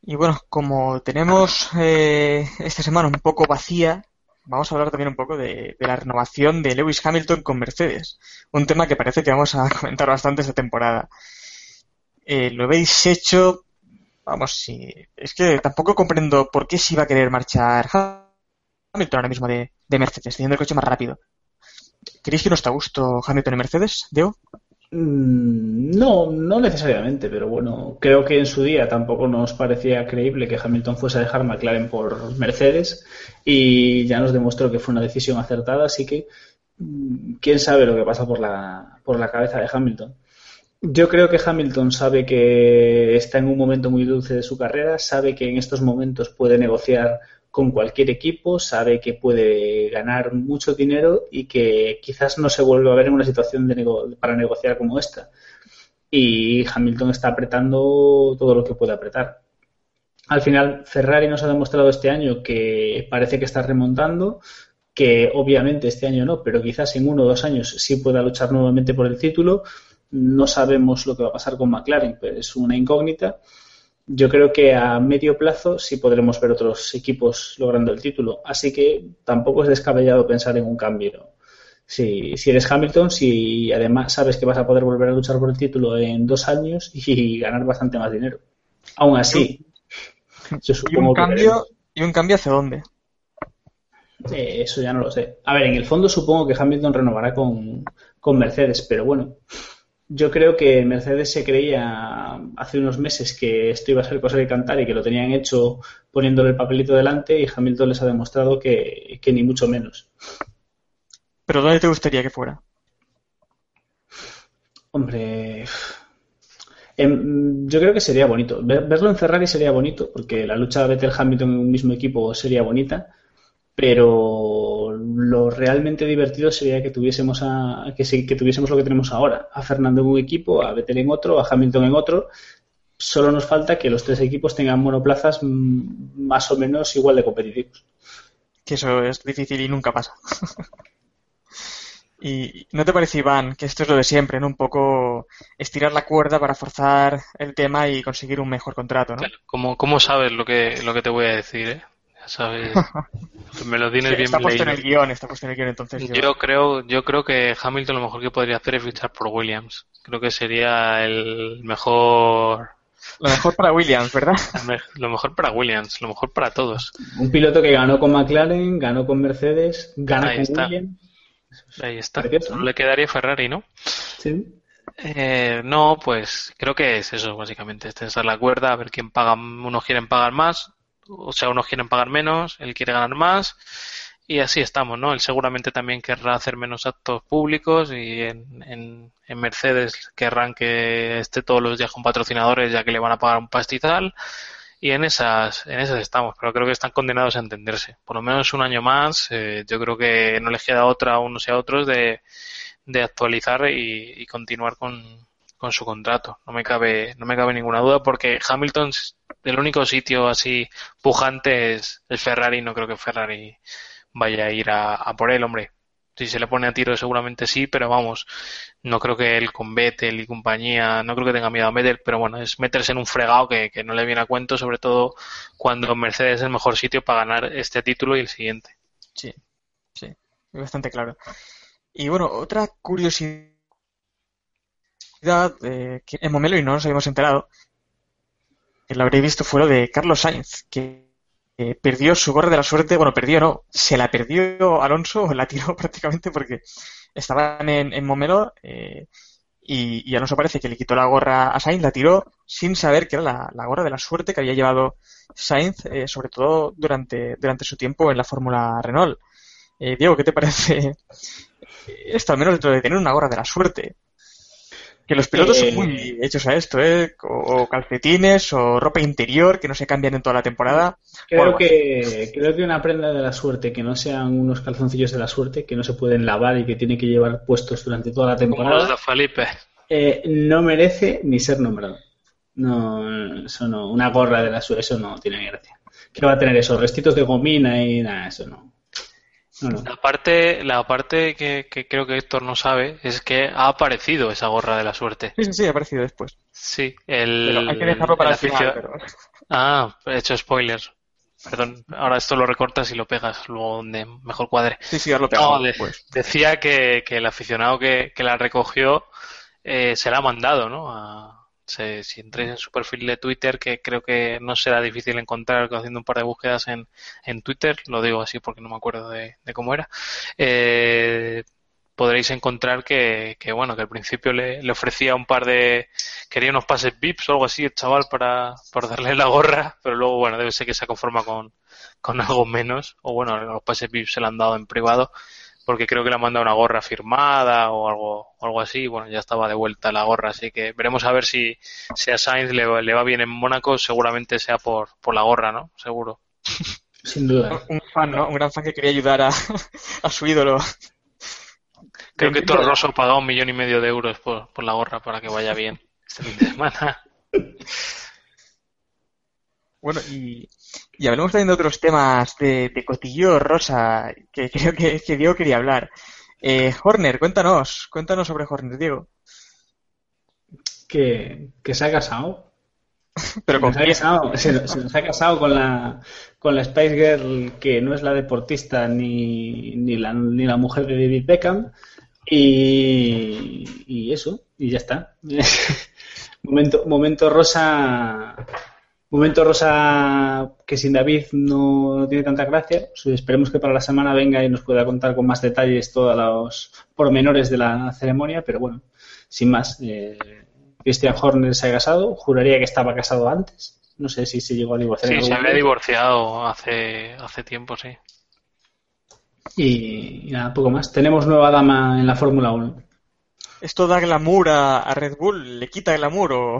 Y bueno, como tenemos eh, esta semana un poco vacía, vamos a hablar también un poco de, la renovación de Lewis Hamilton con Mercedes. Un tema que parece que vamos a comentar bastante esta temporada. Eh, lo habéis hecho, vamos, sí, es que tampoco comprendo por qué se iba a querer marchar Hamilton ahora mismo de, Mercedes, teniendo el coche más rápido. ¿Queréis que no está a gusto Hamilton en Mercedes, Deo? Mm, no, no necesariamente, pero bueno, creo que en su día tampoco nos parecía creíble que Hamilton fuese a dejar McLaren por Mercedes y ya nos demostró que fue una decisión acertada, así que mm, quién sabe lo que pasa por la, por la cabeza de Hamilton. Yo creo que Hamilton sabe que está en un momento muy dulce de su carrera, sabe que en estos momentos puede negociar con cualquier equipo, sabe que puede ganar mucho dinero y que quizás no se vuelva a ver en una situación de para negociar como esta. Y Hamilton está apretando todo lo que puede apretar. Al final, Ferrari nos ha demostrado este año que parece que está remontando, que obviamente este año no, pero quizás en uno o dos años sí pueda luchar nuevamente por el título. No sabemos lo que va a pasar con McLaren, pero es una incógnita yo creo que a medio plazo sí podremos ver otros equipos logrando el título. Así que tampoco es descabellado pensar en un cambio. Si, si eres Hamilton, si además sabes que vas a poder volver a luchar por el título en dos años y ganar bastante más dinero. Aún así, ¿Y un cambio, ¿Y un cambio hacia dónde? Eh, eso ya no lo sé. A ver, en el fondo supongo que Hamilton renovará con, con Mercedes, pero bueno, yo creo que Mercedes se creía hace unos meses que esto iba a ser cosa de cantar y que lo tenían hecho poniéndole el papelito delante y Hamilton les ha demostrado que, ni mucho menos. ¿Pero dónde te gustaría que fuera? Hombre, em, yo creo que sería bonito. verlo en Ferrari sería bonito, porque la lucha de Vettel-Hamilton en un mismo equipo sería bonita pero lo realmente divertido sería que tuviésemos a, que, que tuviésemos lo que tenemos ahora, a Fernando en un equipo, a Vettel en otro, a Hamilton en otro. Solo nos falta que los tres equipos tengan monoplazas más o menos igual de competitivos. Que eso es difícil y nunca pasa. ¿Y no te parece, Iván, que esto es lo de siempre, ¿no? Un poco estirar la cuerda para forzar el tema y conseguir un mejor contrato, ¿no? ¿Cómo, sabes lo que, lo que te voy a decir, eh? Sabes. Me lo tienes bien está puesto en el guion, está puesto en el guion, entonces. Yo, creo, yo creo que Hamilton lo mejor que podría hacer es fichar por Williams. Creo que sería el mejor. Lo mejor para Williams, ¿verdad? Lo mejor para Williams, lo mejor para todos. Un piloto que ganó con McLaren, ganó con Mercedes, ganó con Williams. Ahí está. Le quedaría Ferrari, ¿no? Sí. Eh, no, pues creo que es eso, básicamente. Es tensar la cuerda, a ver quién paga. Unos quieren pagar más, o sea, unos quieren pagar menos, él quiere ganar más y así estamos, ¿no? Él seguramente también querrá hacer menos actos públicos y en, en, Mercedes querrán que esté todos los días con patrocinadores ya que le van a pagar un pastizal y en esas, en esas estamos, pero creo que están condenados a entenderse. Por lo menos un año más, eh, yo creo que no les queda otra a unos y a otros de, de actualizar y, continuar con, con su contrato. No me cabe, no me cabe ninguna duda porque Hamilton, el único sitio así pujante es, el Ferrari. No creo que Ferrari vaya a ir a, por él, hombre. Si se le pone a tiro seguramente sí, pero vamos, no creo que él con Vettel y compañía, no creo que tenga miedo a Vettel, pero bueno, es meterse en un fregado que, que no le viene a cuento, sobre todo cuando Mercedes es el mejor sitio para ganar este título y el siguiente. Sí, sí, bastante claro. Y bueno, otra curiosidad eh, que en Momelo y no nos habíamos enterado, lo habréis visto, fue lo de Carlos Sainz, que eh, perdió su gorra de la suerte, bueno, perdió no, se la perdió Alonso, la tiró prácticamente porque estaban en, en Momelo eh, y, y, Alonso parece que le quitó la gorra a Sainz, la tiró sin saber que era la, gorra de la suerte que había llevado Sainz, eh, sobre todo durante, durante su tiempo en la Fórmula Renault. Diego, ¿qué te parece esto, al menos dentro de tener una gorra de la suerte? Que los pilotos Eh, son muy hechos a esto, ¿eh? O, o calcetines o ropa interior que no se cambian en toda la temporada. Creo que, creo que una prenda de la suerte, que no sean unos calzoncillos de la suerte, que no se pueden lavar y que tiene que llevar puestos durante toda la Como los temporada, de Felipe. eh, no merece ni ser nombrado. No, eso no, una gorra de la suerte, eso no tiene gracia. ¿Qué va a tener eso? Restitos de gomina y nada, eso no. No, no. La parte, la parte que, que creo que Héctor no sabe es que ha aparecido esa gorra de la suerte. Sí, sí, sí, ha aparecido después. Sí, el, Pero hay que dejarlo para el el final. aficio- pero- Ah, he hecho spoilers. Perdón, ahora esto lo recortas y lo pegas luego donde mejor cuadre. Sí, sí, ahora lo No, pegamos de- después. decía que, que el aficionado que, que la recogió eh, se la ha mandado, ¿no? A- se- si entréis en su perfil de Twitter, que creo que no será difícil encontrar haciendo un par de búsquedas en, en Twitter, lo digo así porque no me acuerdo de, de cómo era, eh, podréis encontrar que, que, bueno, que al principio le, le ofrecía un par de, quería unos pases VIPs o algo así el chaval para, para darle la gorra, pero luego, bueno, debe ser que se conforma con, con algo menos, o bueno, los pases VIPs se le han dado en privado, porque creo que le han mandado una gorra firmada o algo, o algo así, y bueno, ya estaba de vuelta la gorra, así que veremos a ver si, si a Sainz le, va- le va bien en Mónaco, seguramente sea por, por la gorra, ¿no? Seguro. Sin duda. Un fan, ¿no? Un gran fan que quería ayudar a, a su ídolo. Creo que Rosso ha pagado un millón y medio de euros por, por la gorra para que vaya bien este fin de semana. Bueno, y, y hablemos también de otros temas de, de cotillo rosa que creo que, que Diego quería hablar. Eh, Horner, cuéntanos, cuéntanos sobre Horner, Diego. Que, que se ha casado. Pero con Se nos ha casado, se, se nos ha casado con la, con la Spice Girl que no es la deportista ni, ni, la, ni la mujer de David Beckham. Y, y eso, y ya está. momento, momento rosa. Momento rosa que sin David no, no tiene tanta gracia. Pues esperemos que para la semana venga y nos pueda contar con más detalles todos los pormenores de la ceremonia, pero bueno, sin más. eh, Christian Horner se ha casado, juraría que estaba casado antes. No sé si se llegó a divorciar. en Sí, se había momento. divorciado hace, hace tiempo, sí. Y, y nada, poco más. Tenemos nueva dama en la Fórmula 1. ¿Esto da glamour a, a Red Bull? ¿Le quita glamour o...?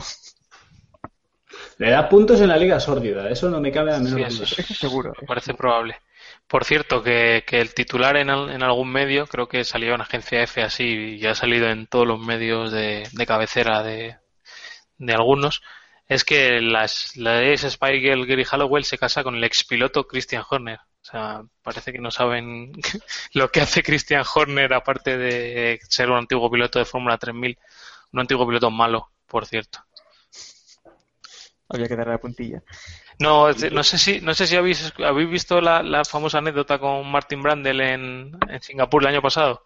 Le da puntos en la liga sórdida, eso no me cabe la menor Sí, eso es- Eso seguro. Me parece probable. Por cierto, que, que el titular en, al- en algún medio, creo que salió en agencia F así y ha salido en todos los medios de, de cabecera de, de algunos, es que las, la ex Spy Girl Gary Hallowell se casa con el expiloto Christian Horner. O sea, parece que no saben lo que hace Christian Horner aparte de ser un antiguo piloto de Fórmula 3000. Un antiguo piloto malo, por cierto. Había que darle la puntilla. No, no sé si, no sé si habéis, habéis visto la, la famosa anécdota con Martin Brandel en, en Singapur el año pasado.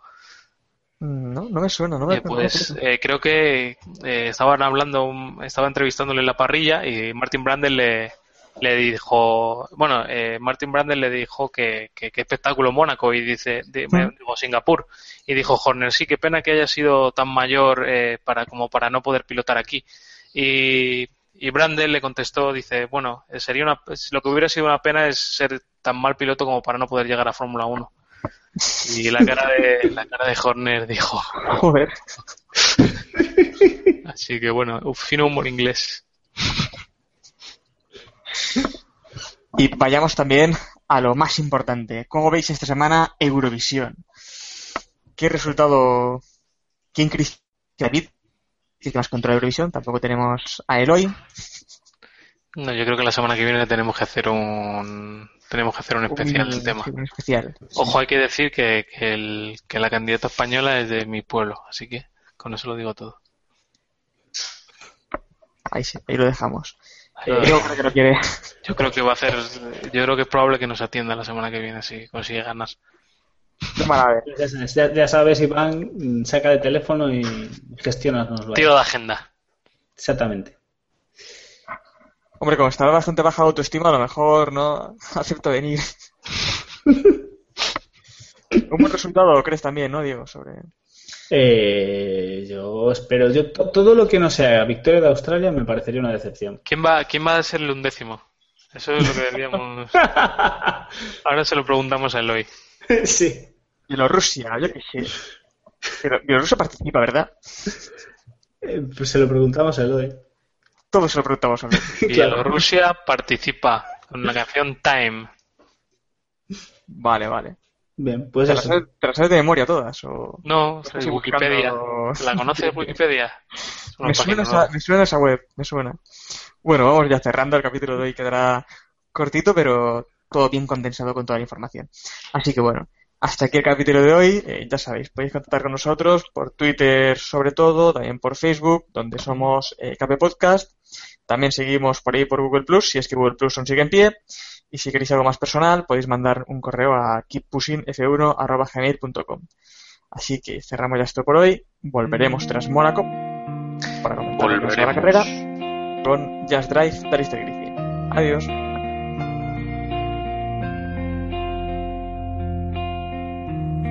Mm, No, no me suena, no me Eh, pues eh, creo que eh, estaban hablando, estaba entrevistándole en la parrilla y Martin Brandel le, le dijo, bueno, eh, Martin Brandel le dijo que, que, que espectáculo Mónaco y dice, di- me- digo Singapur y dijo Horner, sí, qué pena que haya sido tan mayor eh, para como para no poder pilotar aquí y, y Brandel le contestó, dice, bueno, eh, sería una, lo que hubiera sido una pena es ser tan mal piloto como para no poder llegar a Fórmula 1 y la cara de la cara de Horner dijo Joder. Así que bueno, fino humor inglés. Y vayamos también a lo más importante. ¿Cómo veis esta semana Eurovisión? ¿Qué resultado? ¿Quién David? Más control de Eurovisión, tampoco tenemos a Eloy. No, yo creo que la semana que viene tenemos que hacer un tenemos que hacer un especial del tema. Un especial. Ojo, hay que decir que, que, el, que la candidata española es de mi pueblo, así que con eso lo digo todo. Ahí sí, ahí lo dejamos. Ahí Eh, lo yo creo que quiere. Yo creo que va a hacer, yo creo que es probable que nos atienda la semana que viene si consigue ganar. Ya sabes, ya, ya sabes, Iván, mm, saca el teléfono y gestionanoslo. Tiro de agenda. Exactamente. Hombre, como estaba bastante baja autoestima, a lo mejor no acepto venir. Un buen resultado crees también, ¿no, Diego? Sobre... Eh, yo espero, yo to- todo lo que no sea victoria de Australia me parecería una decepción. ¿Quién va, quién va a ser el undécimo? Eso es lo que deberíamos. Ahora se lo preguntamos a Eloy. sí. Bielorrusia, yo qué sé. Pero Bielorrusia participa, ¿verdad? Eh, pues se lo preguntamos a Eloy. Todos se lo preguntamos a él. Bielorrusia participa con la canción Time. Vale, vale. Bien, pues ¿Te eso. sabes, te las sabes de memoria todas? O... No, de Wikipedia. buscando- ¿La conoces Wikipedia? Es Me suena, esa, me suena esa web, me suena. Bueno, vamos ya cerrando. El capítulo de hoy quedará cortito, pero todo bien condensado con toda la información. Así que bueno, hasta aquí el capítulo de hoy. Eh, ya sabéis, podéis contactar con nosotros por Twitter sobre todo, también por Facebook, donde somos eh, KP Podcast. También seguimos por ahí por Google Plus, si es que Google Plus aún sigue en pie. Y si queréis algo más personal, podéis mandar un correo a keeppushingf1.gmail.com. Así que cerramos ya esto por hoy. Volveremos tras Mónaco para comentar la carrera con Just Drive de Alistair Griffin. Adiós.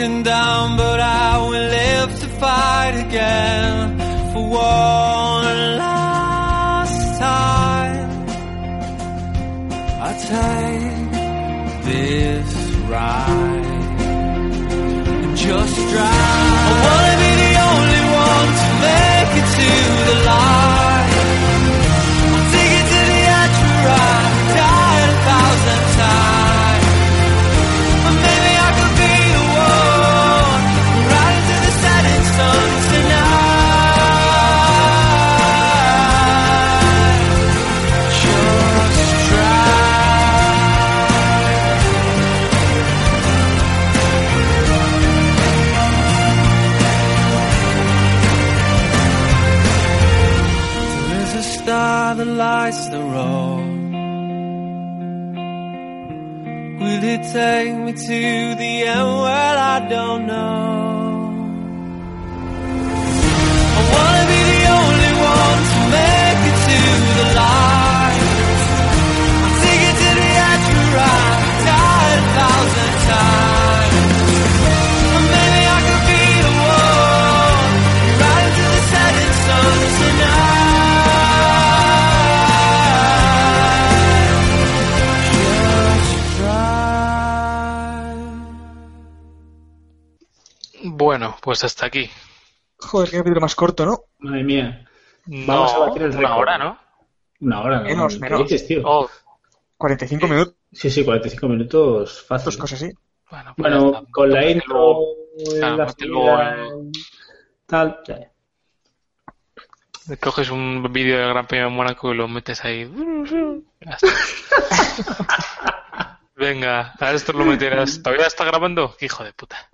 Broken down, but I will live to fight again for one last time. I take this ride and just drive. Pues hasta aquí. Joder, qué capítulo más corto, ¿no? Madre mía. Vamos No, a batir el una récord. hora, ¿no? Una hora, ¿no? Menos, ¿Qué menos. dices, tío? Oh, 45 minutos, Sí, sí, 45 minutos fácil. dos cosas así. bueno, pues Bueno, está. con la intro, claro, la en- tal, ya. Coges un vídeo del Gran Premio de Mónaco y lo metes ahí. Venga, a esto lo meterás. ¿Todavía está grabando? Hijo de puta.